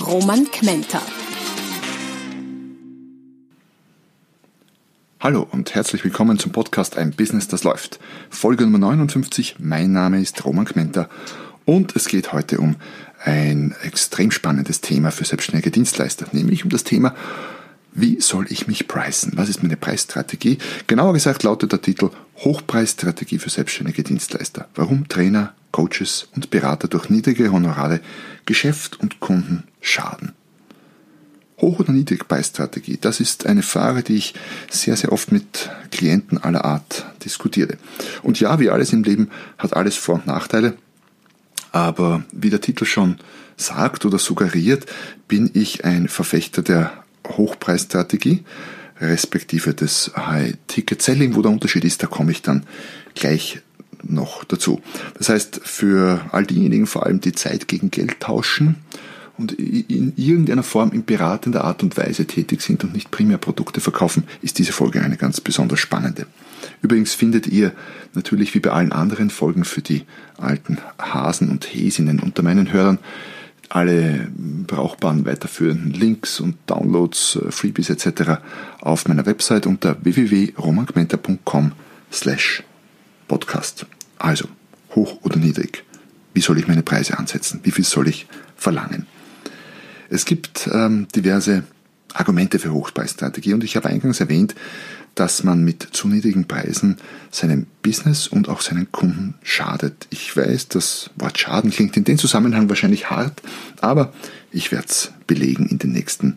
Roman Kmenter. Hallo und herzlich willkommen zum Podcast Ein Business, das läuft. Folge Nummer 59. Mein Name ist Roman Kmenter und es geht heute um ein extrem spannendes Thema für selbstständige Dienstleister, nämlich um das Thema, wie soll ich mich preisen? Was ist meine Preisstrategie? Genauer gesagt lautet der Titel Hochpreisstrategie für selbstständige Dienstleister. Warum Trainer, Coaches und Berater durch niedrige Honorare Geschäft und Kunden schaden. Hoch- oder Niedrigpreisstrategie, das ist eine Frage, die ich sehr, sehr oft mit Klienten aller Art diskutiere. Und ja, wie alles im Leben hat alles Vor- und Nachteile, aber wie der Titel schon sagt oder suggeriert, bin ich ein Verfechter der Hochpreisstrategie, respektive des High-Ticket-Selling. Wo der Unterschied ist, da komme ich dann gleich noch dazu. Das heißt, für all diejenigen vor allem, die Zeit gegen Geld tauschen, und in irgendeiner Form in beratender Art und Weise tätig sind und nicht primär Produkte verkaufen, ist diese Folge eine ganz besonders spannende. Übrigens findet ihr natürlich wie bei allen anderen Folgen für die alten Hasen und Häsinnen unter meinen Hörern alle brauchbaren weiterführenden Links und Downloads, äh, Freebies etc. auf meiner Website unter www.romangmenta.com slash podcast. Also, hoch oder niedrig. Wie soll ich meine Preise ansetzen? Wie viel soll ich verlangen? Es gibt ähm, diverse Argumente für Hochpreisstrategie und ich habe eingangs erwähnt, dass man mit zu niedrigen Preisen seinem Business und auch seinen Kunden schadet. Ich weiß, das Wort Schaden klingt in dem Zusammenhang wahrscheinlich hart, aber ich werde es belegen in den nächsten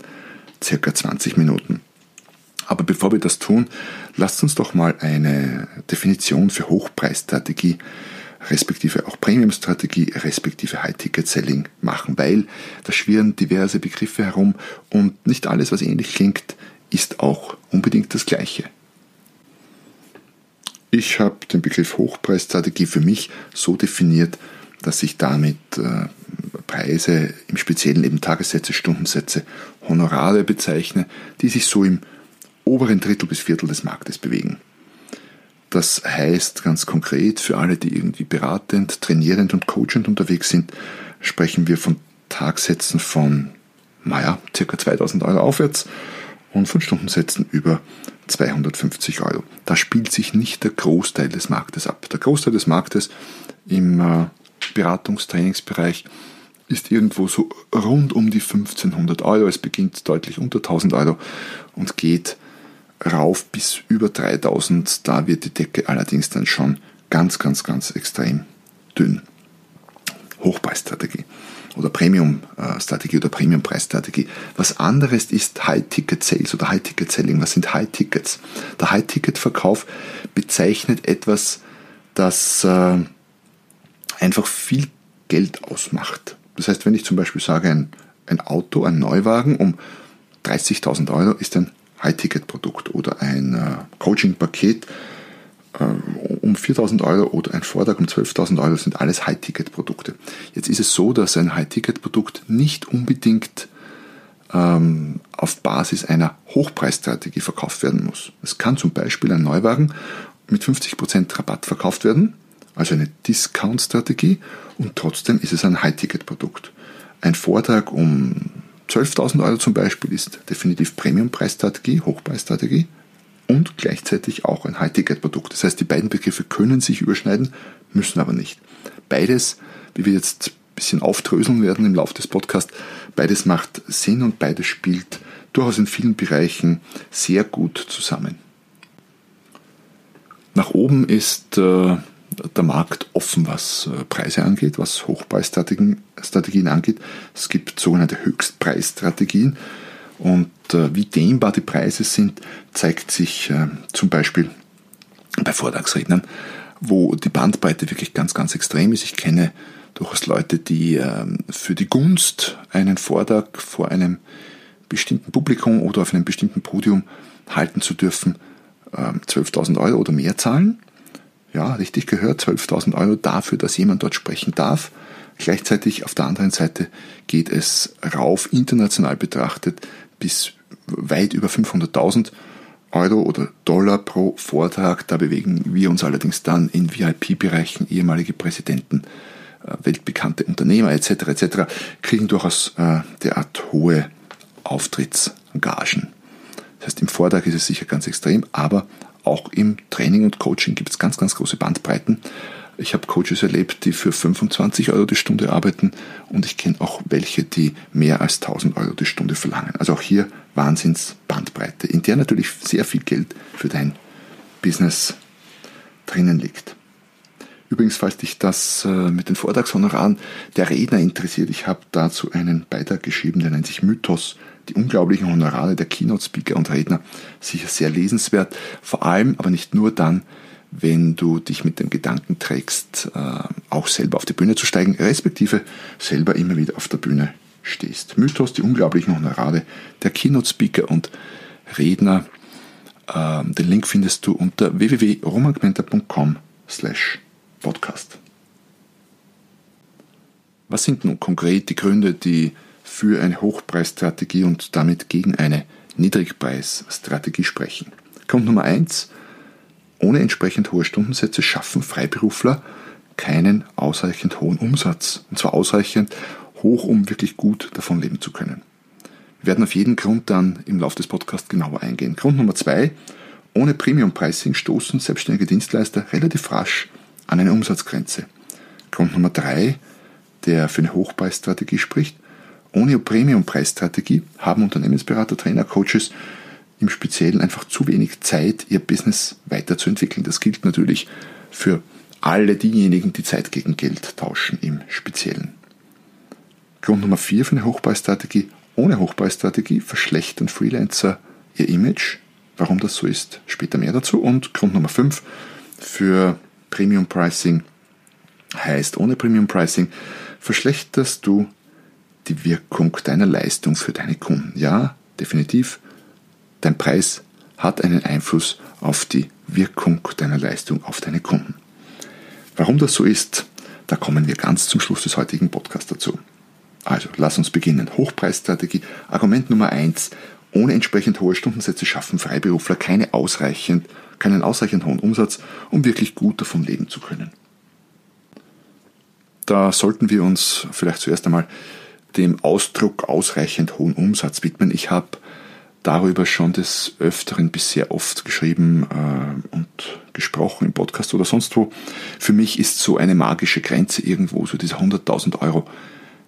circa 20 Minuten. Aber bevor wir das tun, lasst uns doch mal eine Definition für Hochpreisstrategie respektive auch Premium-Strategie, respektive High-Ticket-Selling machen, weil da schwirren diverse Begriffe herum und nicht alles, was ähnlich klingt, ist auch unbedingt das Gleiche. Ich habe den Begriff Hochpreisstrategie für mich so definiert, dass ich damit äh, Preise, im Speziellen eben Tagessätze, Stundensätze, Honorare bezeichne, die sich so im oberen Drittel bis Viertel des Marktes bewegen. Das heißt ganz konkret für alle, die irgendwie beratend, trainierend und coachend unterwegs sind, sprechen wir von Tagsätzen von, naja, circa 2000 Euro aufwärts und von Stundensätzen über 250 Euro. Da spielt sich nicht der Großteil des Marktes ab. Der Großteil des Marktes im äh, Beratungstrainingsbereich ist irgendwo so rund um die 1500 Euro. Es beginnt deutlich unter 1000 Euro und geht rauf bis über 3000. Da wird die Decke allerdings dann schon ganz, ganz, ganz extrem dünn. Hochpreisstrategie oder Premium-Strategie oder Premium-Preisstrategie. Was anderes ist High-Ticket-Sales oder High-Ticket-Selling. Was sind High-Tickets? Der High-Ticket-Verkauf bezeichnet etwas, das äh, einfach viel Geld ausmacht. Das heißt, wenn ich zum Beispiel sage, ein, ein Auto, ein Neuwagen um 30.000 Euro ist ein High-Ticket-Produkt oder ein äh, Coaching-Paket äh, um 4.000 Euro oder ein Vortrag um 12.000 Euro sind alles High-Ticket-Produkte. Jetzt ist es so, dass ein High-Ticket-Produkt nicht unbedingt ähm, auf Basis einer Hochpreisstrategie verkauft werden muss. Es kann zum Beispiel ein Neuwagen mit 50% Rabatt verkauft werden, also eine Discount-Strategie, und trotzdem ist es ein High-Ticket-Produkt. Ein Vortrag um 12.000 Euro zum Beispiel ist definitiv Premium-Preisstrategie, Hochpreisstrategie und gleichzeitig auch ein High-Ticket-Produkt. Das heißt, die beiden Begriffe können sich überschneiden, müssen aber nicht. Beides, wie wir jetzt ein bisschen aufdröseln werden im Laufe des Podcasts, beides macht Sinn und beides spielt durchaus in vielen Bereichen sehr gut zusammen. Nach oben ist äh, der Markt offen, was äh, Preise angeht, was Hochpreisstrategien Strategien angeht. Es gibt sogenannte Höchstpreisstrategien und äh, wie dehnbar die Preise sind, zeigt sich äh, zum Beispiel bei Vortragsrednern, wo die Bandbreite wirklich ganz, ganz extrem ist. Ich kenne durchaus Leute, die ähm, für die Gunst einen Vortrag vor einem bestimmten Publikum oder auf einem bestimmten Podium halten zu dürfen, 12.000 ähm, Euro oder mehr zahlen. Ja, richtig gehört, 12.000 Euro dafür, dass jemand dort sprechen darf. Gleichzeitig auf der anderen Seite geht es rauf, international betrachtet, bis weit über 500.000 Euro oder Dollar pro Vortrag. Da bewegen wir uns allerdings dann in VIP-Bereichen. Ehemalige Präsidenten, äh, weltbekannte Unternehmer etc. etc. kriegen durchaus äh, derart hohe Auftrittsgagen. Das heißt, im Vortrag ist es sicher ganz extrem, aber auch im Training und Coaching gibt es ganz, ganz große Bandbreiten. Ich habe Coaches erlebt, die für 25 Euro die Stunde arbeiten und ich kenne auch welche, die mehr als 1000 Euro die Stunde verlangen. Also auch hier Wahnsinns Bandbreite, in der natürlich sehr viel Geld für dein Business drinnen liegt. Übrigens, falls dich das äh, mit den Vortragshonoraren der Redner interessiert, ich habe dazu einen Beitrag geschrieben, der nennt sich Mythos, die unglaublichen Honorare der Keynote-Speaker und Redner. Sicher sehr lesenswert, vor allem aber nicht nur dann, wenn du dich mit dem Gedanken trägst, äh, auch selber auf die Bühne zu steigen, respektive selber immer wieder auf der Bühne stehst. Mythos, die unglaublichen Honorare der Keynote-Speaker und Redner. Ähm, den Link findest du unter www.romangmenta.com slash podcast. Was sind nun konkret die Gründe, die für eine Hochpreisstrategie und damit gegen eine Niedrigpreisstrategie sprechen? Grund Nummer eins, ohne entsprechend hohe Stundensätze schaffen Freiberufler keinen ausreichend hohen Umsatz. Und zwar ausreichend hoch, um wirklich gut davon leben zu können. Wir werden auf jeden Grund dann im Laufe des Podcasts genauer eingehen. Grund Nummer zwei, ohne Premium-Pricing stoßen selbstständige Dienstleister relativ rasch an eine Umsatzgrenze. Grund Nummer drei, der für eine Hochpreisstrategie spricht, ohne Premium-Preisstrategie haben Unternehmensberater, Trainer, Coaches im Speziellen einfach zu wenig Zeit, ihr Business weiterzuentwickeln. Das gilt natürlich für alle diejenigen, die Zeit gegen Geld tauschen im Speziellen. Grund Nummer 4 für eine Hochpreisstrategie. Ohne Hochpreisstrategie verschlechtern Freelancer ihr Image. Warum das so ist, später mehr dazu. Und Grund Nummer 5 für Premium Pricing heißt, ohne Premium Pricing verschlechterst du die Wirkung deiner Leistung für deine Kunden. Ja, definitiv Dein Preis hat einen Einfluss auf die Wirkung deiner Leistung auf deine Kunden. Warum das so ist, da kommen wir ganz zum Schluss des heutigen Podcasts dazu. Also, lass uns beginnen. Hochpreisstrategie. Argument Nummer eins: Ohne entsprechend hohe Stundensätze schaffen Freiberufler keine ausreichend, keinen ausreichend hohen Umsatz, um wirklich gut davon leben zu können. Da sollten wir uns vielleicht zuerst einmal dem Ausdruck ausreichend hohen Umsatz widmen. Ich habe darüber schon des Öfteren bisher oft geschrieben äh, und gesprochen im Podcast oder sonst wo. Für mich ist so eine magische Grenze irgendwo, so dieser 100.000 Euro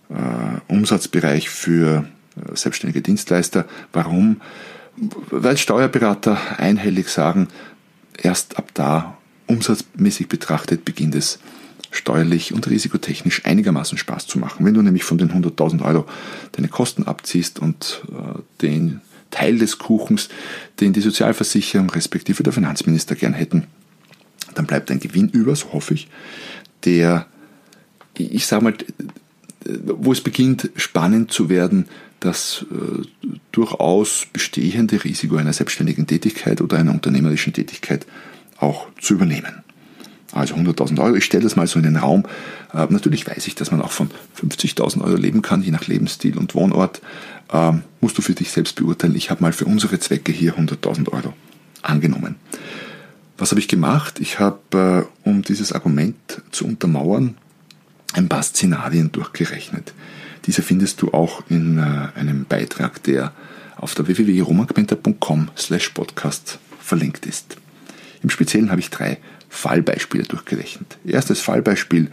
äh, Umsatzbereich für äh, selbstständige Dienstleister. Warum? Weil Steuerberater einhellig sagen, erst ab da umsatzmäßig betrachtet beginnt es steuerlich und risikotechnisch einigermaßen Spaß zu machen. Wenn du nämlich von den 100.000 Euro deine Kosten abziehst und äh, den Teil des Kuchens, den die Sozialversicherung respektive der Finanzminister gern hätten. Dann bleibt ein Gewinn über, so hoffe ich, der, ich sage mal, wo es beginnt spannend zu werden, das äh, durchaus bestehende Risiko einer selbstständigen Tätigkeit oder einer unternehmerischen Tätigkeit auch zu übernehmen. Also 100.000 Euro, ich stelle das mal so in den Raum. Äh, natürlich weiß ich, dass man auch von 50.000 Euro leben kann, je nach Lebensstil und Wohnort ähm, musst du für dich selbst beurteilen. Ich habe mal für unsere Zwecke hier 100.000 Euro angenommen. Was habe ich gemacht? Ich habe, äh, um dieses Argument zu untermauern, ein paar Szenarien durchgerechnet. Diese findest du auch in äh, einem Beitrag, der auf der www.romangmenta.com slash podcast verlinkt ist. Im Speziellen habe ich drei Fallbeispiele durchgerechnet. Erstes Fallbeispiel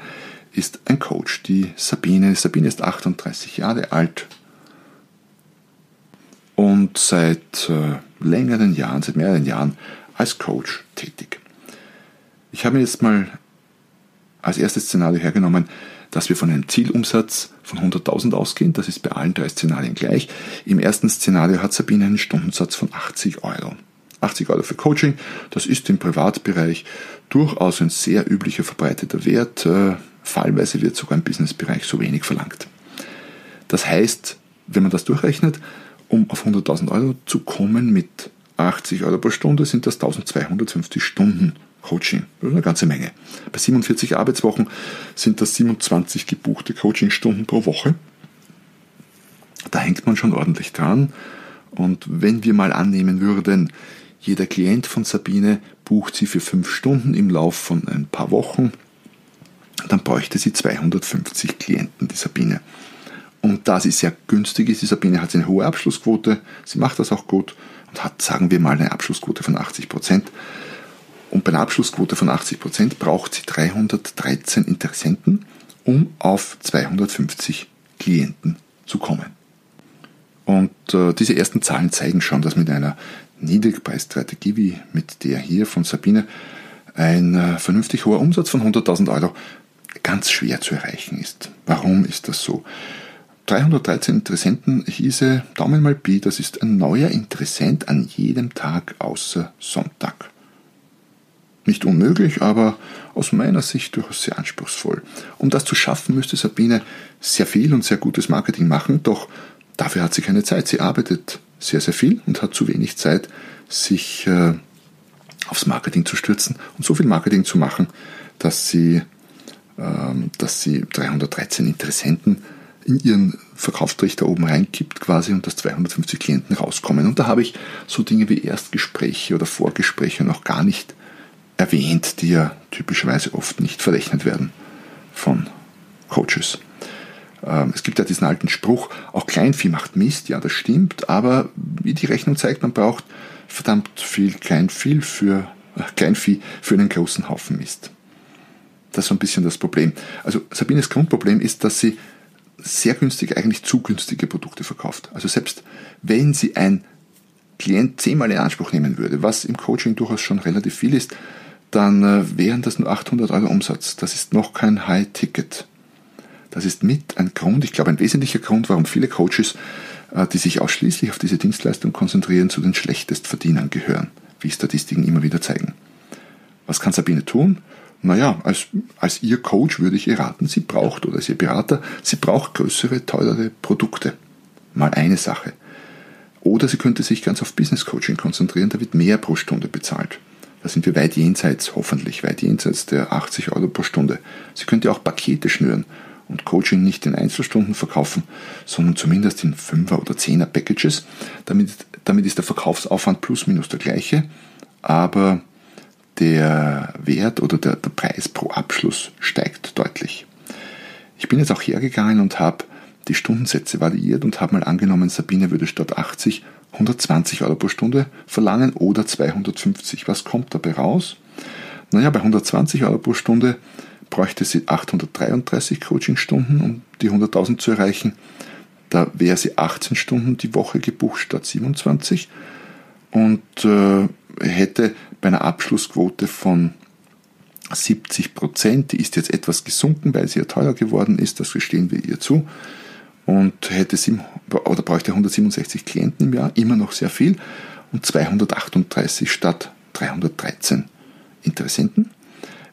ist ein Coach, die Sabine. Sabine ist 38 Jahre alt, und seit äh, längeren Jahren, seit mehreren Jahren als Coach tätig. Ich habe mir jetzt mal als erstes Szenario hergenommen, dass wir von einem Zielumsatz von 100.000 ausgehen. Das ist bei allen drei Szenarien gleich. Im ersten Szenario hat Sabine einen Stundensatz von 80 Euro. 80 Euro für Coaching, das ist im Privatbereich durchaus ein sehr üblicher verbreiteter Wert. Äh, Fallweise wird sogar im Businessbereich so wenig verlangt. Das heißt, wenn man das durchrechnet, um auf 100.000 Euro zu kommen mit 80 Euro pro Stunde, sind das 1250 Stunden Coaching. Das ist eine ganze Menge. Bei 47 Arbeitswochen sind das 27 gebuchte Coachingstunden pro Woche. Da hängt man schon ordentlich dran. Und wenn wir mal annehmen würden, jeder Klient von Sabine bucht sie für fünf Stunden im Lauf von ein paar Wochen, dann bräuchte sie 250 Klienten, die Sabine. Und da sie sehr günstig ist, die Sabine hat eine hohe Abschlussquote, sie macht das auch gut und hat, sagen wir mal, eine Abschlussquote von 80 Prozent. Und bei einer Abschlussquote von 80 Prozent braucht sie 313 Interessenten, um auf 250 Klienten zu kommen. Und äh, diese ersten Zahlen zeigen schon, dass mit einer Niedrigpreisstrategie wie mit der hier von Sabine ein äh, vernünftig hoher Umsatz von 100.000 Euro ganz schwer zu erreichen ist. Warum ist das so? 313 Interessenten hieße Daumen mal Pi, das ist ein neuer Interessent an jedem Tag außer Sonntag. Nicht unmöglich, aber aus meiner Sicht durchaus sehr anspruchsvoll. Um das zu schaffen, müsste Sabine sehr viel und sehr gutes Marketing machen, doch dafür hat sie keine Zeit. Sie arbeitet sehr, sehr viel und hat zu wenig Zeit, sich äh, aufs Marketing zu stürzen und so viel Marketing zu machen, dass sie, ähm, dass sie 313 Interessenten in ihren Verkaufstrichter oben reinkippt quasi und dass 250 Klienten rauskommen. Und da habe ich so Dinge wie Erstgespräche oder Vorgespräche noch gar nicht erwähnt, die ja typischerweise oft nicht verrechnet werden von Coaches. Ähm, es gibt ja diesen alten Spruch, auch Kleinvieh macht Mist, ja das stimmt, aber wie die Rechnung zeigt, man braucht verdammt viel Kleinvieh für, äh, Kleinvieh für einen großen Haufen Mist. Das ist so ein bisschen das Problem. Also Sabines Grundproblem ist, dass sie sehr günstig, eigentlich zu günstige Produkte verkauft. Also selbst wenn sie ein Klient zehnmal in Anspruch nehmen würde, was im Coaching durchaus schon relativ viel ist, dann äh, wären das nur 800 Euro Umsatz. Das ist noch kein High-Ticket. Das ist mit ein Grund, ich glaube ein wesentlicher Grund, warum viele Coaches, äh, die sich ausschließlich auf diese Dienstleistung konzentrieren, zu den Schlechtestverdienern gehören, wie Statistiken immer wieder zeigen. Was kann Sabine tun? Naja, als, als ihr Coach würde ich ihr raten, sie braucht, oder als ihr Berater, sie braucht größere, teurere Produkte. Mal eine Sache. Oder sie könnte sich ganz auf Business Coaching konzentrieren, da wird mehr pro Stunde bezahlt. Da sind wir weit jenseits, hoffentlich weit jenseits der 80 Euro pro Stunde. Sie könnte auch Pakete schnüren und Coaching nicht in Einzelstunden verkaufen, sondern zumindest in 5er oder 10er Packages. Damit, damit ist der Verkaufsaufwand plus minus der gleiche, aber der Wert oder der, der Preis pro Abschluss steigt deutlich. Ich bin jetzt auch hergegangen und habe die Stundensätze variiert und habe mal angenommen, Sabine würde statt 80 120 Euro pro Stunde verlangen oder 250. Was kommt dabei raus? Naja, bei 120 Euro pro Stunde bräuchte sie 833 Coachingstunden, um die 100.000 zu erreichen. Da wäre sie 18 Stunden die Woche gebucht statt 27 und äh, hätte bei einer Abschlussquote von 70 Prozent, die ist jetzt etwas gesunken, weil sie ja teuer geworden ist, das gestehen wir ihr zu, und hätte sieben, oder bräuchte 167 Klienten im Jahr, immer noch sehr viel, und 238 statt 313 Interessenten.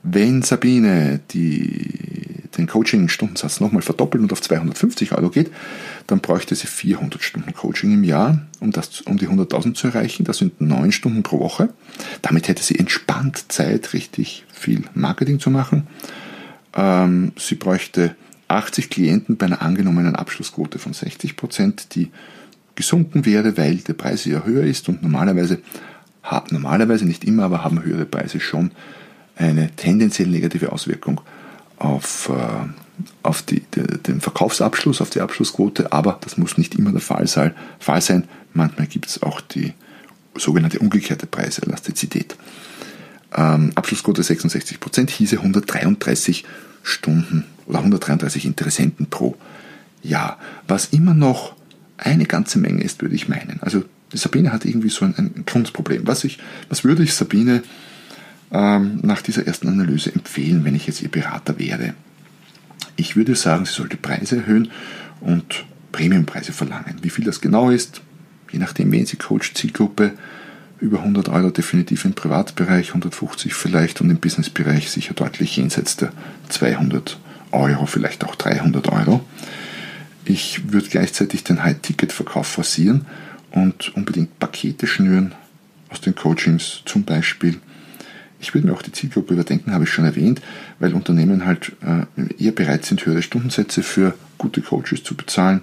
Wenn Sabine die, den Coaching-Stundensatz nochmal verdoppelt und auf 250 Euro geht, dann bräuchte sie 400 Stunden Coaching im Jahr, um, das, um die 100.000 zu erreichen. Das sind 9 Stunden pro Woche. Damit hätte sie entspannt Zeit, richtig viel Marketing zu machen. Ähm, sie bräuchte 80 Klienten bei einer angenommenen Abschlussquote von 60 Prozent, die gesunken wäre, weil der Preis ja höher ist und normalerweise, normalerweise nicht immer, aber haben höhere Preise schon eine tendenziell negative Auswirkung auf, äh, auf die, den Verkaufsabschluss, auf die Abschlussquote, aber das muss nicht immer der Fall sein. Fall sein. Manchmal gibt es auch die sogenannte umgekehrte Preiselastizität. Ähm, Abschlussquote 66 Prozent hieße 133 Stunden oder 133 Interessenten pro Jahr, was immer noch eine ganze Menge ist, würde ich meinen. Also Sabine hat irgendwie so ein, ein Grundproblem. Was, ich, was würde ich Sabine ähm, nach dieser ersten Analyse empfehlen, wenn ich jetzt ihr Berater wäre? Ich würde sagen, sie sollte Preise erhöhen und Premiumpreise verlangen. Wie viel das genau ist, je nachdem, wen sie coacht, Zielgruppe, über 100 Euro definitiv im Privatbereich, 150 vielleicht und im Businessbereich sicher deutlich jenseits der 200 Euro. Euro, vielleicht auch 300 Euro. Ich würde gleichzeitig den High-Ticket-Verkauf forcieren und unbedingt Pakete schnüren aus den Coachings zum Beispiel. Ich würde mir auch die Zielgruppe überdenken, habe ich schon erwähnt, weil Unternehmen halt äh, eher bereit sind, höhere Stundensätze für gute Coaches zu bezahlen.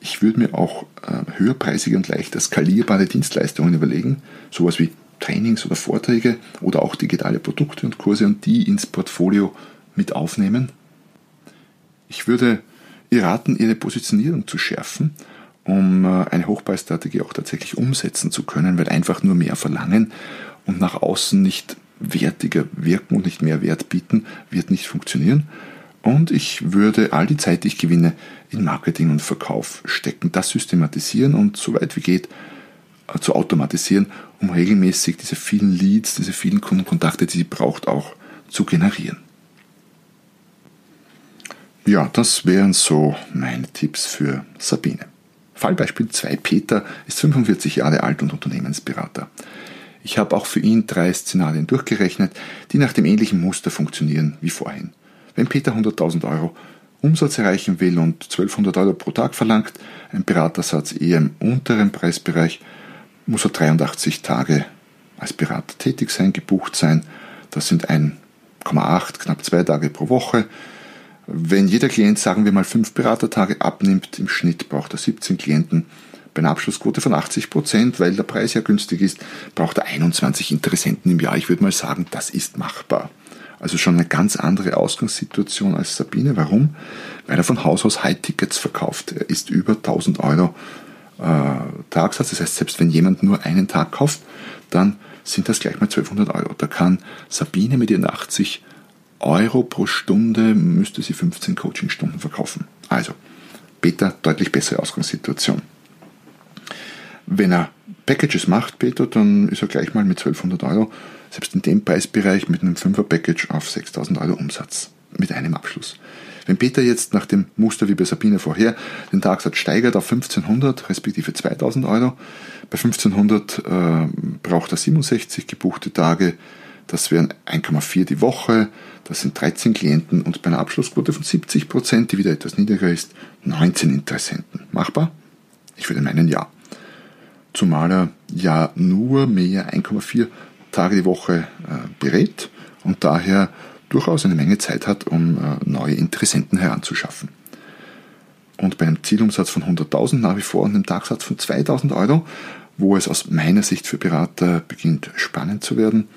Ich würde mir auch äh, höherpreisige und leichter skalierbare Dienstleistungen überlegen, sowas wie Trainings oder Vorträge oder auch digitale Produkte und Kurse und die ins Portfolio mit aufnehmen. Ich würde ihr raten, ihre Positionierung zu schärfen, um äh, eine Hochpreisstrategie auch tatsächlich umsetzen zu können, weil einfach nur mehr verlangen und nach außen nicht wertiger wirken und nicht mehr Wert bieten, wird nicht funktionieren. Und ich würde all die Zeit, die ich gewinne, in Marketing und Verkauf stecken, das systematisieren und so weit wie geht äh, zu automatisieren, um regelmäßig diese vielen Leads, diese vielen Kundenkontakte, die sie braucht, auch zu generieren. Ja, das wären so meine Tipps für Sabine. Fallbeispiel 2. Peter ist 45 Jahre alt und Unternehmensberater. Ich habe auch für ihn drei Szenarien durchgerechnet, die nach dem ähnlichen Muster funktionieren wie vorhin. Wenn Peter 100.000 Euro Umsatz erreichen will und 1200 Euro pro Tag verlangt, ein Beratersatz eher im unteren Preisbereich, muss er 83 Tage als Berater tätig sein, gebucht sein. Das sind 1,8, knapp zwei Tage pro Woche. Wenn jeder Klient, sagen wir mal, fünf Beratertage abnimmt, im Schnitt braucht er 17 Klienten. Bei einer Abschlussquote von 80 Prozent, weil der Preis ja günstig ist, braucht er 21 Interessenten im Jahr. Ich würde mal sagen, das ist machbar. Also schon eine ganz andere Ausgangssituation als Sabine. Warum? Weil er von Haus aus High-Tickets verkauft. Er ist über 1000 Euro äh, Tagsatz. Das heißt, selbst wenn jemand nur einen Tag kauft, dann sind das gleich mal 1200 Euro. Da kann Sabine mit ihren 80 Euro pro Stunde, müsste sie 15 Coachingstunden verkaufen. Also, Peter, deutlich bessere Ausgangssituation. Wenn er Packages macht, Peter, dann ist er gleich mal mit 1200 Euro, selbst in dem Preisbereich mit einem 5er Package auf 6000 Euro Umsatz mit einem Abschluss. Wenn Peter jetzt nach dem Muster wie bei Sabine vorher den Tagsatz steigert auf 1500 respektive 2000 Euro, bei 1500 äh, braucht er 67 gebuchte Tage, das wären 1,4 die Woche, das sind 13 Klienten und bei einer Abschlussquote von 70 Prozent, die wieder etwas niedriger ist, 19 Interessenten. Machbar? Ich würde meinen ja. Zumal er ja nur mehr 1,4 Tage die Woche äh, berät und daher durchaus eine Menge Zeit hat, um äh, neue Interessenten heranzuschaffen. Und bei einem Zielumsatz von 100.000 nach wie vor und einem Tagsatz von 2.000 Euro, wo es aus meiner Sicht für Berater beginnt spannend zu werden,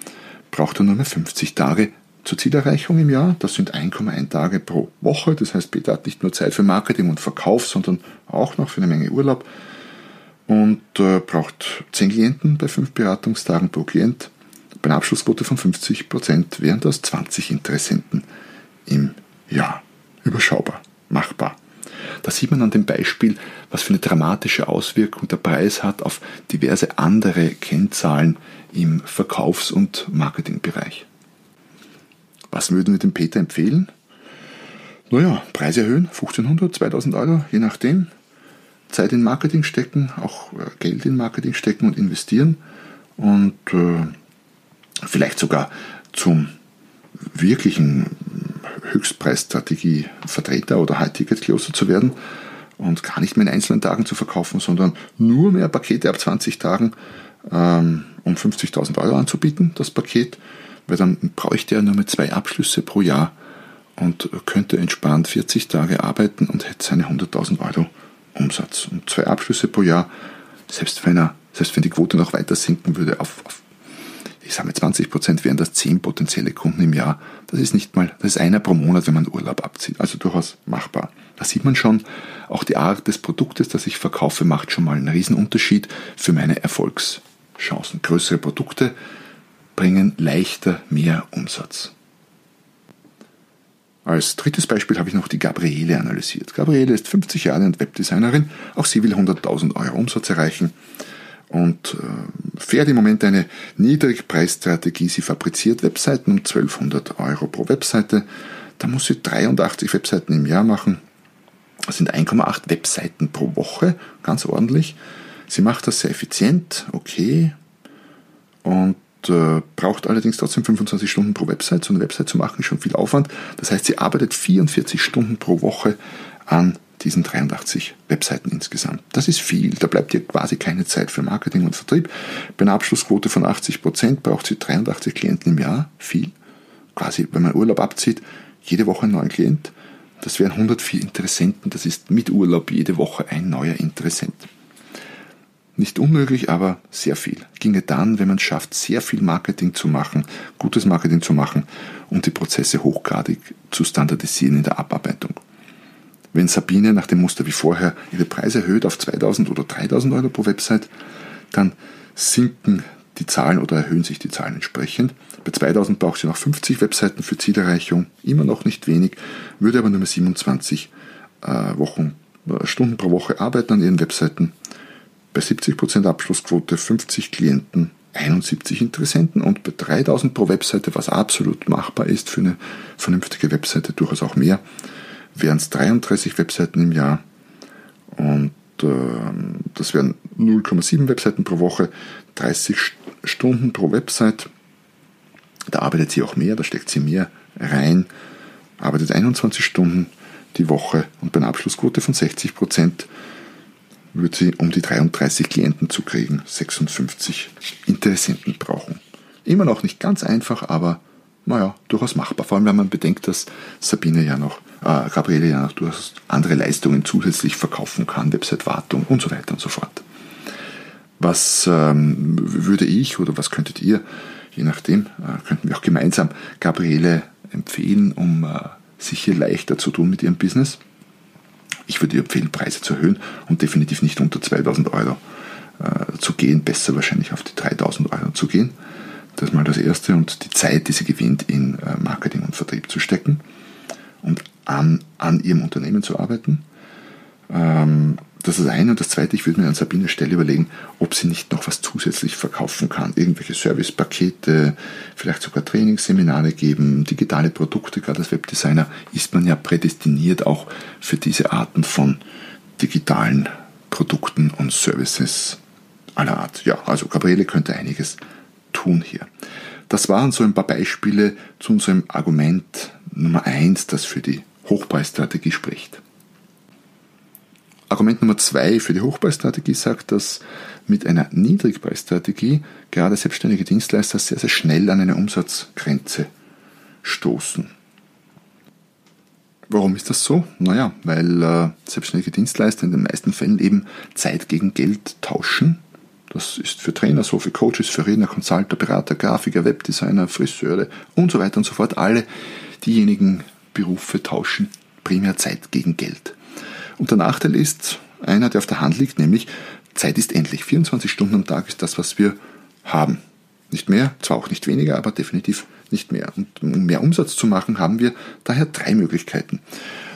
braucht er nur mehr 50 Tage zur Zielerreichung im Jahr. Das sind 1,1 Tage pro Woche. Das heißt, Peter hat nicht nur Zeit für Marketing und Verkauf, sondern auch noch für eine Menge Urlaub und äh, braucht 10 Klienten bei 5 Beratungstagen pro Klient bei einer Abschlussquote von 50 Prozent wären das 20 Interessenten im Jahr. Überschaubar, machbar. Da sieht man an dem Beispiel, was für eine dramatische Auswirkung der Preis hat auf diverse andere Kennzahlen im Verkaufs- und Marketingbereich. Was würden wir dem Peter empfehlen? Naja, Preis erhöhen, 1500, 2000 Euro, je nachdem. Zeit in Marketing stecken, auch äh, Geld in Marketing stecken und investieren. Und äh, vielleicht sogar zum wirklichen Höchstpreisstrategie-Vertreter oder High-Ticket-Closer zu werden und gar nicht mehr in einzelnen Tagen zu verkaufen, sondern nur mehr Pakete ab 20 Tagen ähm, um 50.000 Euro anzubieten, das Paket, weil dann bräuchte er nur mit zwei Abschlüsse pro Jahr und könnte entspannt 40 Tage arbeiten und hätte seine 100.000 Euro Umsatz. Und zwei Abschlüsse pro Jahr, selbst wenn, er, selbst wenn die Quote noch weiter sinken würde auf, auf ich sage mal 20 Prozent wären das zehn potenzielle Kunden im Jahr. Das ist nicht mal, das ist einer pro Monat, wenn man Urlaub abzieht. Also durchaus machbar. Da sieht man schon, auch die Art des Produktes, das ich verkaufe, macht schon mal einen Riesenunterschied für meine Erfolgschancen. Größere Produkte bringen leichter mehr Umsatz. Als drittes Beispiel habe ich noch die Gabriele analysiert. Gabriele ist 50 Jahre und Webdesignerin. Auch sie will 100.000 Euro Umsatz erreichen und äh, fährt im Moment eine Niedrigpreisstrategie. Sie fabriziert Webseiten um 1200 Euro pro Webseite. Da muss sie 83 Webseiten im Jahr machen. Das sind 1,8 Webseiten pro Woche, ganz ordentlich. Sie macht das sehr effizient, okay. Und äh, braucht allerdings trotzdem 25 Stunden pro Website. So eine Website zu machen ist schon viel Aufwand. Das heißt, sie arbeitet 44 Stunden pro Woche an diesen 83 Webseiten insgesamt. Das ist viel. Da bleibt ihr quasi keine Zeit für Marketing und Vertrieb. Bei einer Abschlussquote von 80 Prozent braucht sie 83 Klienten im Jahr. Viel. Quasi, wenn man Urlaub abzieht, jede Woche ein neuer Klient. Das wären 104 Interessenten. Das ist mit Urlaub jede Woche ein neuer Interessent. Nicht unmöglich, aber sehr viel. Ginge dann, wenn man es schafft, sehr viel Marketing zu machen, gutes Marketing zu machen und die Prozesse hochgradig zu standardisieren in der Abarbeitung. Wenn Sabine nach dem Muster wie vorher ihre Preise erhöht auf 2000 oder 3000 Euro pro Website, dann sinken die Zahlen oder erhöhen sich die Zahlen entsprechend. Bei 2000 braucht sie noch 50 Webseiten für Zielerreichung, immer noch nicht wenig, würde aber nur mehr 27 äh, Wochen, äh, Stunden pro Woche arbeiten an ihren Webseiten bei 70% Abschlussquote 50 Klienten, 71 Interessenten und bei 3000 pro Webseite, was absolut machbar ist für eine vernünftige Webseite, durchaus auch mehr, wären es 33 Webseiten im Jahr und äh, das wären 0,7 Webseiten pro Woche, 30 Stunden pro Website. Da arbeitet sie auch mehr, da steckt sie mehr rein, arbeitet 21 Stunden die Woche und bei einer Abschlussquote von 60 Prozent würde sie, um die 33 Klienten zu kriegen, 56 Interessenten brauchen. Immer noch nicht ganz einfach, aber naja, durchaus machbar. Vor allem, wenn man bedenkt, dass Sabine ja noch, äh, Gabriele ja noch durchaus andere Leistungen zusätzlich verkaufen kann, Website-Wartung und so weiter und so fort. Was ähm, würde ich oder was könntet ihr, je nachdem, äh, könnten wir auch gemeinsam Gabriele empfehlen, um äh, sich hier leichter zu tun mit ihrem Business? Ich würde empfehlen, Preise zu erhöhen und definitiv nicht unter 2000 Euro äh, zu gehen, besser wahrscheinlich auf die 3000 Euro zu gehen. Das ist mal das Erste und die Zeit, die sie gewinnt, in äh, Marketing und Vertrieb zu stecken und an, an ihrem Unternehmen zu arbeiten. Ähm, das ist das eine. Und das zweite, ich würde mir an Sabines Stelle überlegen, ob sie nicht noch was zusätzlich verkaufen kann. Irgendwelche Servicepakete, vielleicht sogar Trainingsseminare geben, digitale Produkte. Gerade als Webdesigner ist man ja prädestiniert auch für diese Arten von digitalen Produkten und Services aller Art. Ja, also Gabriele könnte einiges tun hier. Das waren so ein paar Beispiele zu unserem Argument Nummer eins, das für die Hochpreisstrategie spricht. Argument Nummer zwei für die Hochpreisstrategie sagt, dass mit einer Niedrigpreisstrategie gerade selbstständige Dienstleister sehr, sehr schnell an eine Umsatzgrenze stoßen. Warum ist das so? Naja, weil äh, selbstständige Dienstleister in den meisten Fällen eben Zeit gegen Geld tauschen. Das ist für Trainer so, für Coaches, für Redner, Consulter, Berater, Grafiker, Webdesigner, Friseure und so weiter und so fort. Alle diejenigen Berufe tauschen primär Zeit gegen Geld. Und der Nachteil ist einer, der auf der Hand liegt, nämlich Zeit ist endlich. 24 Stunden am Tag ist das, was wir haben. Nicht mehr, zwar auch nicht weniger, aber definitiv nicht mehr. Und um mehr Umsatz zu machen, haben wir daher drei Möglichkeiten.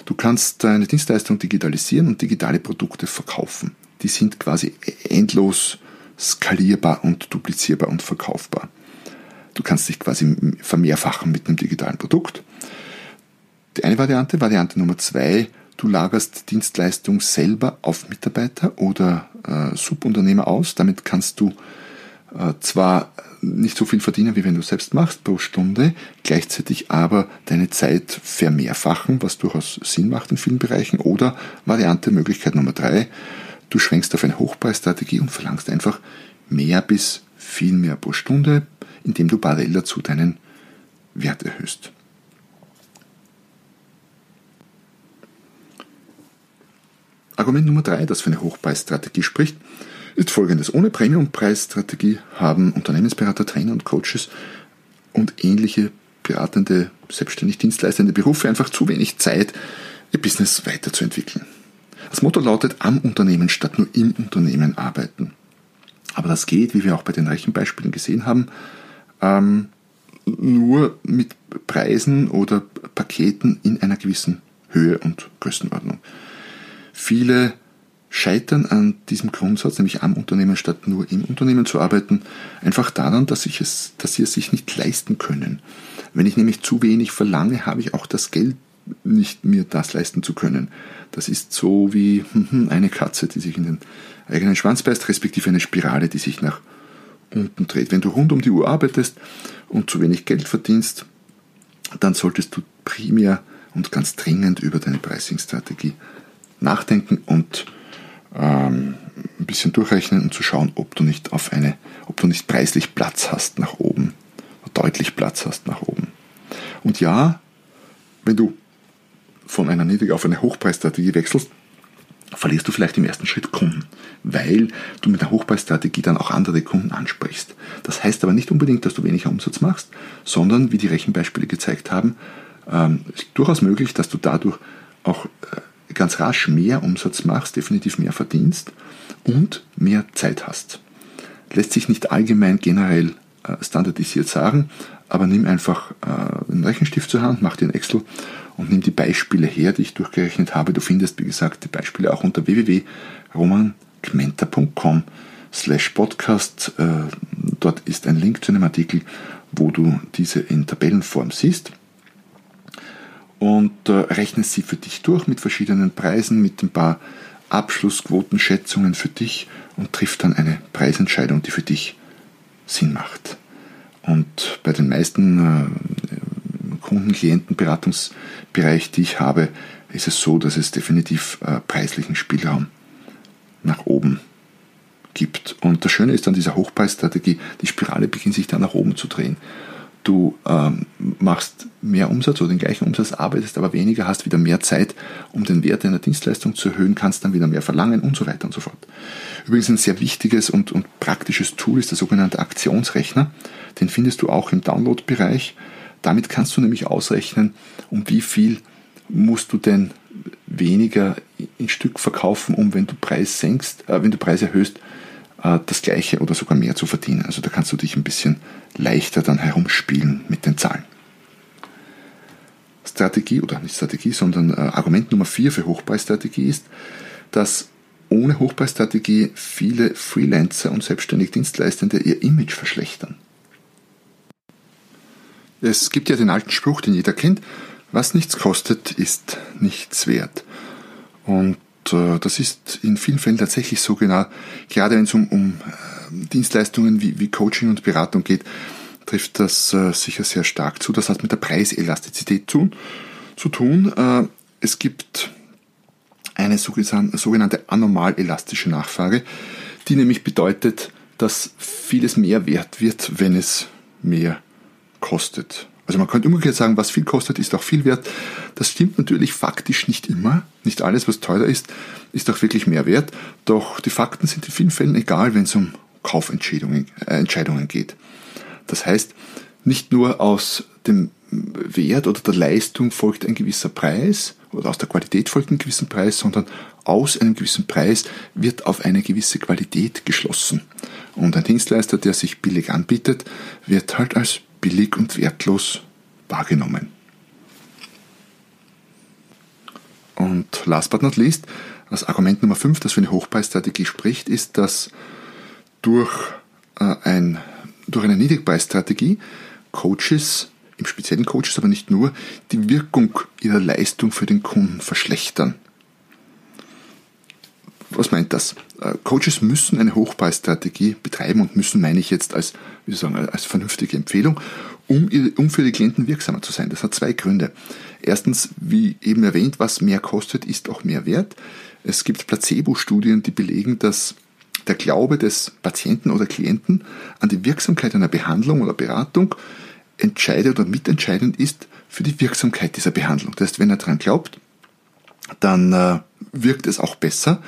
Du kannst deine Dienstleistung digitalisieren und digitale Produkte verkaufen. Die sind quasi endlos skalierbar und duplizierbar und verkaufbar. Du kannst dich quasi vermehrfachen mit einem digitalen Produkt. Die eine Variante, Variante Nummer zwei, Du lagerst Dienstleistung selber auf Mitarbeiter oder äh, Subunternehmer aus. Damit kannst du äh, zwar nicht so viel verdienen, wie wenn du selbst machst pro Stunde, gleichzeitig aber deine Zeit vermehrfachen, was durchaus Sinn macht in vielen Bereichen. Oder Variante, Möglichkeit Nummer drei, du schwenkst auf eine Hochpreisstrategie und verlangst einfach mehr bis viel mehr pro Stunde, indem du parallel dazu deinen Wert erhöhst. Argument Nummer drei, das für eine Hochpreisstrategie spricht, ist folgendes. Ohne Premium-Preisstrategie haben Unternehmensberater, Trainer und Coaches und ähnliche beratende, selbstständig dienstleistende Berufe einfach zu wenig Zeit, ihr Business weiterzuentwickeln. Das Motto lautet am Unternehmen statt nur im Unternehmen arbeiten. Aber das geht, wie wir auch bei den Rechenbeispielen gesehen haben, ähm, nur mit Preisen oder Paketen in einer gewissen Höhe und Größenordnung. Viele scheitern an diesem Grundsatz, nämlich am Unternehmen statt nur im Unternehmen zu arbeiten, einfach daran, dass, ich es, dass sie es sich nicht leisten können. Wenn ich nämlich zu wenig verlange, habe ich auch das Geld nicht, mir das leisten zu können. Das ist so wie eine Katze, die sich in den eigenen Schwanz beißt, respektive eine Spirale, die sich nach unten dreht. Wenn du rund um die Uhr arbeitest und zu wenig Geld verdienst, dann solltest du primär und ganz dringend über deine Pricing-Strategie nachdenken und ähm, ein bisschen durchrechnen und zu schauen, ob du nicht auf eine, ob du nicht preislich Platz hast nach oben, deutlich Platz hast nach oben. Und ja, wenn du von einer Niedrig- auf eine Hochpreisstrategie wechselst, verlierst du vielleicht im ersten Schritt Kunden, weil du mit einer Hochpreisstrategie dann auch andere Kunden ansprichst. Das heißt aber nicht unbedingt, dass du weniger Umsatz machst, sondern, wie die Rechenbeispiele gezeigt haben, ähm, ist durchaus möglich, dass du dadurch auch äh, ganz rasch mehr Umsatz machst, definitiv mehr verdienst und mehr Zeit hast. Lässt sich nicht allgemein generell äh, standardisiert sagen, aber nimm einfach äh, einen Rechenstift zur Hand, mach dir ein Excel und nimm die Beispiele her, die ich durchgerechnet habe. Du findest, wie gesagt, die Beispiele auch unter www.romangmenta.com slash podcast. Äh, dort ist ein Link zu einem Artikel, wo du diese in Tabellenform siehst. Und äh, rechne sie für dich durch mit verschiedenen Preisen, mit ein paar Abschlussquotenschätzungen für dich und triff dann eine Preisentscheidung, die für dich Sinn macht. Und bei den meisten äh, Kunden, Klienten, Beratungsbereich, die ich habe, ist es so, dass es definitiv äh, preislichen Spielraum nach oben gibt. Und das Schöne ist an dieser Hochpreisstrategie, die Spirale beginnt sich dann nach oben zu drehen. Du ähm, machst mehr Umsatz oder den gleichen Umsatz, arbeitest aber weniger, hast wieder mehr Zeit, um den Wert deiner Dienstleistung zu erhöhen, kannst dann wieder mehr verlangen und so weiter und so fort. Übrigens ein sehr wichtiges und, und praktisches Tool ist der sogenannte Aktionsrechner. Den findest du auch im Download-Bereich. Damit kannst du nämlich ausrechnen, um wie viel musst du denn weniger in Stück verkaufen, um wenn du Preis senkst, äh, wenn du Preis erhöhst, das gleiche oder sogar mehr zu verdienen. Also da kannst du dich ein bisschen leichter dann herumspielen mit den Zahlen. Strategie oder nicht Strategie, sondern äh, Argument Nummer 4 für Hochpreisstrategie ist, dass ohne Hochpreisstrategie viele Freelancer und selbstständig Dienstleistende ihr Image verschlechtern. Es gibt ja den alten Spruch, den jeder kennt, was nichts kostet, ist nichts wert. Und äh, das ist in vielen Fällen tatsächlich so genau, gerade wenn es um, um äh, Dienstleistungen wie, wie Coaching und Beratung geht, trifft das äh, sicher sehr stark zu. Das hat mit der Preiselastizität zu, zu tun. Äh, es gibt eine sogenannte anormal elastische Nachfrage, die nämlich bedeutet, dass vieles mehr wert wird, wenn es mehr kostet. Also man könnte umgekehrt sagen, was viel kostet, ist auch viel wert. Das stimmt natürlich faktisch nicht immer. Nicht alles, was teurer ist, ist auch wirklich mehr wert. Doch die Fakten sind in vielen Fällen egal, wenn es um Kaufentscheidungen äh, Entscheidungen geht. Das heißt, nicht nur aus dem Wert oder der Leistung folgt ein gewisser Preis oder aus der Qualität folgt ein gewisser Preis, sondern aus einem gewissen Preis wird auf eine gewisse Qualität geschlossen. Und ein Dienstleister, der sich billig anbietet, wird halt als billig und wertlos wahrgenommen. Und last but not least, das Argument Nummer 5, das für eine Hochpreisstrategie spricht, ist, dass durch, äh, ein, durch eine Niedrigpreisstrategie Coaches, im speziellen Coaches aber nicht nur, die Wirkung ihrer Leistung für den Kunden verschlechtern. Was meint das? Äh, Coaches müssen eine Hochpreisstrategie betreiben und müssen meine ich jetzt als, wie sagen, als vernünftige Empfehlung, um, um für die Klienten wirksamer zu sein. Das hat zwei Gründe. Erstens, wie eben erwähnt, was mehr kostet, ist auch mehr wert. Es gibt Placebo-Studien, die belegen, dass der Glaube des Patienten oder Klienten an die Wirksamkeit einer Behandlung oder Beratung entscheidend oder mitentscheidend ist für die Wirksamkeit dieser Behandlung. Das heißt, wenn er daran glaubt, dann äh, wirkt es auch besser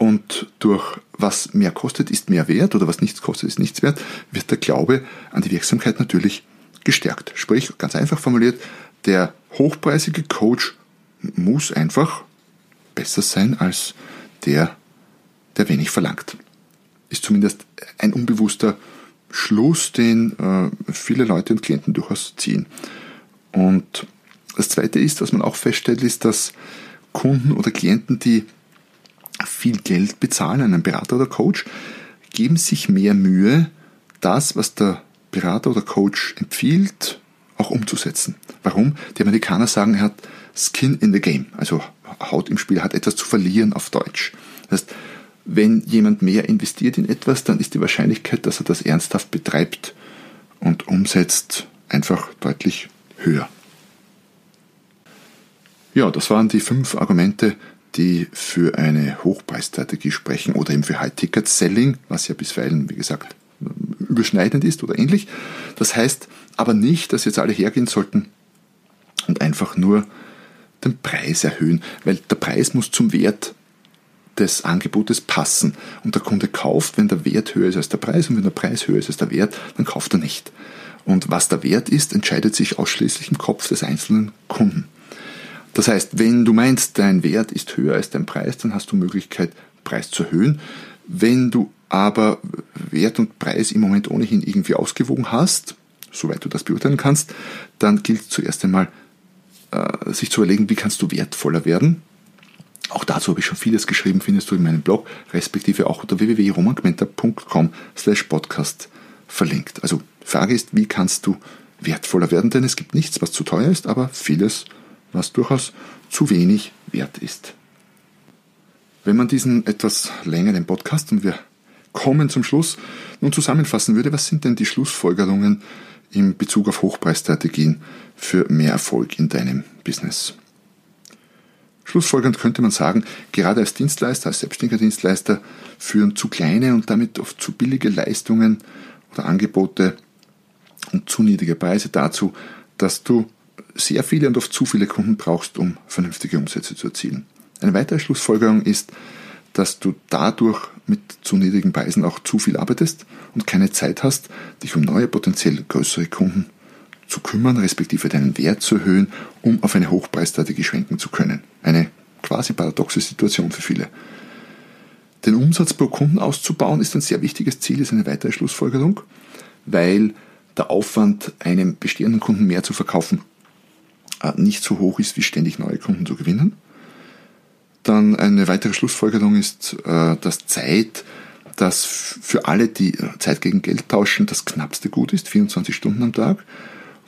und durch was mehr kostet, ist mehr wert oder was nichts kostet, ist nichts wert, wird der Glaube an die Wirksamkeit natürlich gestärkt. Sprich, ganz einfach formuliert, der hochpreisige Coach muss einfach besser sein als der, der wenig verlangt. Ist zumindest ein unbewusster Schluss, den äh, viele Leute und Klienten durchaus ziehen. Und das Zweite ist, was man auch feststellt, ist, dass Kunden oder Klienten, die viel Geld bezahlen, einen Berater oder Coach, geben sich mehr Mühe, das, was der Berater oder Coach empfiehlt, auch umzusetzen. Warum? Die Amerikaner sagen, er hat Skin in the Game, also Haut im Spiel, hat etwas zu verlieren auf Deutsch. Das heißt, wenn jemand mehr investiert in etwas, dann ist die Wahrscheinlichkeit, dass er das ernsthaft betreibt und umsetzt, einfach deutlich höher. Ja, das waren die fünf Argumente, die für eine Hochpreisstrategie sprechen oder eben für High-Ticket-Selling, was ja bisweilen, wie gesagt, überschneidend ist oder ähnlich. Das heißt aber nicht, dass jetzt alle hergehen sollten und einfach nur den Preis erhöhen, weil der Preis muss zum Wert des Angebotes passen. Und der Kunde kauft, wenn der Wert höher ist als der Preis und wenn der Preis höher ist als der Wert, dann kauft er nicht. Und was der Wert ist, entscheidet sich ausschließlich im Kopf des einzelnen Kunden. Das heißt, wenn du meinst, dein Wert ist höher als dein Preis, dann hast du Möglichkeit, Preis zu erhöhen. Wenn du aber Wert und Preis im Moment ohnehin irgendwie ausgewogen hast, soweit du das beurteilen kannst, dann gilt zuerst einmal, äh, sich zu überlegen, wie kannst du wertvoller werden. Auch dazu habe ich schon vieles geschrieben, findest du in meinem Blog, respektive auch unter www.romangmenta.com slash podcast verlinkt. Also Frage ist, wie kannst du wertvoller werden, denn es gibt nichts, was zu teuer ist, aber vieles, was durchaus zu wenig wert ist. Wenn man diesen etwas längeren Podcast, und wir kommen zum Schluss, nun zusammenfassen würde, was sind denn die Schlussfolgerungen in Bezug auf Hochpreisstrategien für mehr Erfolg in deinem Business? Schlussfolgernd könnte man sagen, gerade als Dienstleister, als selbstständiger Dienstleister führen zu kleine und damit oft zu billige Leistungen oder Angebote und zu niedrige Preise dazu, dass du sehr viele und oft zu viele Kunden brauchst, um vernünftige Umsätze zu erzielen. Eine weitere Schlussfolgerung ist, dass du dadurch mit zu niedrigen Preisen auch zu viel arbeitest und keine Zeit hast, dich um neue potenziell größere Kunden zu kümmern, respektive deinen Wert zu erhöhen, um auf eine Hochpreisstrategie schwenken zu können. Eine quasi paradoxe Situation für viele. Den Umsatz pro Kunden auszubauen ist ein sehr wichtiges Ziel, ist eine weitere Schlussfolgerung, weil der Aufwand, einem bestehenden Kunden mehr zu verkaufen, nicht so hoch ist, wie ständig neue Kunden zu gewinnen. Dann eine weitere Schlussfolgerung ist, äh, dass Zeit, das für alle, die Zeit gegen Geld tauschen, das knappste Gut ist, 24 Stunden am Tag.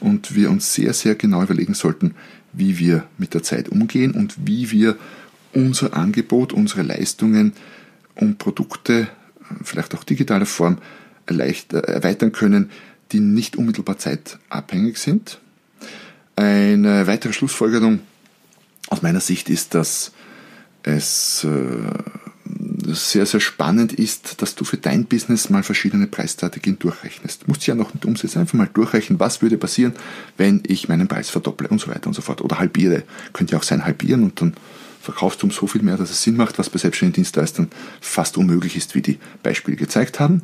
Und wir uns sehr, sehr genau überlegen sollten, wie wir mit der Zeit umgehen und wie wir unser Angebot, unsere Leistungen und Produkte, vielleicht auch digitaler Form, erweitern können, die nicht unmittelbar zeitabhängig sind. Eine weitere Schlussfolgerung aus meiner Sicht ist, dass es äh, sehr, sehr spannend ist, dass du für dein Business mal verschiedene Preisstrategien durchrechnest. Du musst ja noch nicht umsetzen, einfach mal durchrechnen, was würde passieren, wenn ich meinen Preis verdopple und so weiter und so fort. Oder halbiere. Könnte ja auch sein, halbieren und dann verkaufst du um so viel mehr, dass es Sinn macht, was bei selbstständigen Dienstleistern fast unmöglich ist, wie die Beispiele gezeigt haben.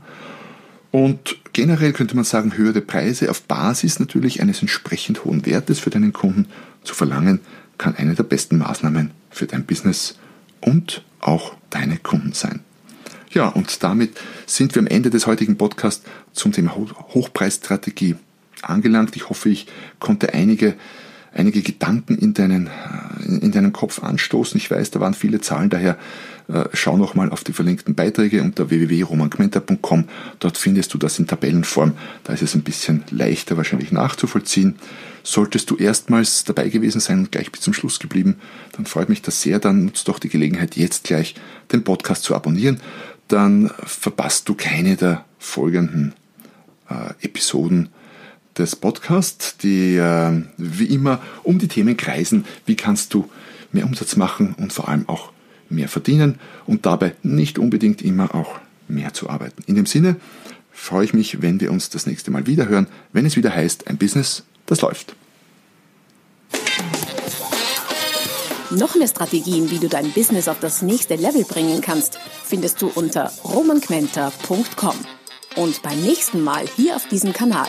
Und generell könnte man sagen, höhere Preise auf Basis natürlich eines entsprechend hohen Wertes für deinen Kunden zu verlangen, kann eine der besten Maßnahmen für dein Business und auch deine Kunden sein. Ja, und damit sind wir am Ende des heutigen Podcasts zum Thema Hochpreisstrategie angelangt. Ich hoffe, ich konnte einige einige Gedanken in deinen, in deinen Kopf anstoßen. Ich weiß, da waren viele Zahlen, daher äh, schau nochmal auf die verlinkten Beiträge unter www.romangmenta.com. Dort findest du das in Tabellenform. Da ist es ein bisschen leichter wahrscheinlich nachzuvollziehen. Solltest du erstmals dabei gewesen sein und gleich bis zum Schluss geblieben, dann freut mich das sehr. Dann nutzt doch die Gelegenheit, jetzt gleich den Podcast zu abonnieren. Dann verpasst du keine der folgenden äh, Episoden des Podcasts, die äh, wie immer um die Themen kreisen, wie kannst du mehr Umsatz machen und vor allem auch mehr verdienen und dabei nicht unbedingt immer auch mehr zu arbeiten. In dem Sinne freue ich mich, wenn wir uns das nächste Mal wieder hören, wenn es wieder heißt, ein Business, das läuft. Noch mehr Strategien, wie du dein Business auf das nächste Level bringen kannst, findest du unter romanquenter.com. Und beim nächsten Mal hier auf diesem Kanal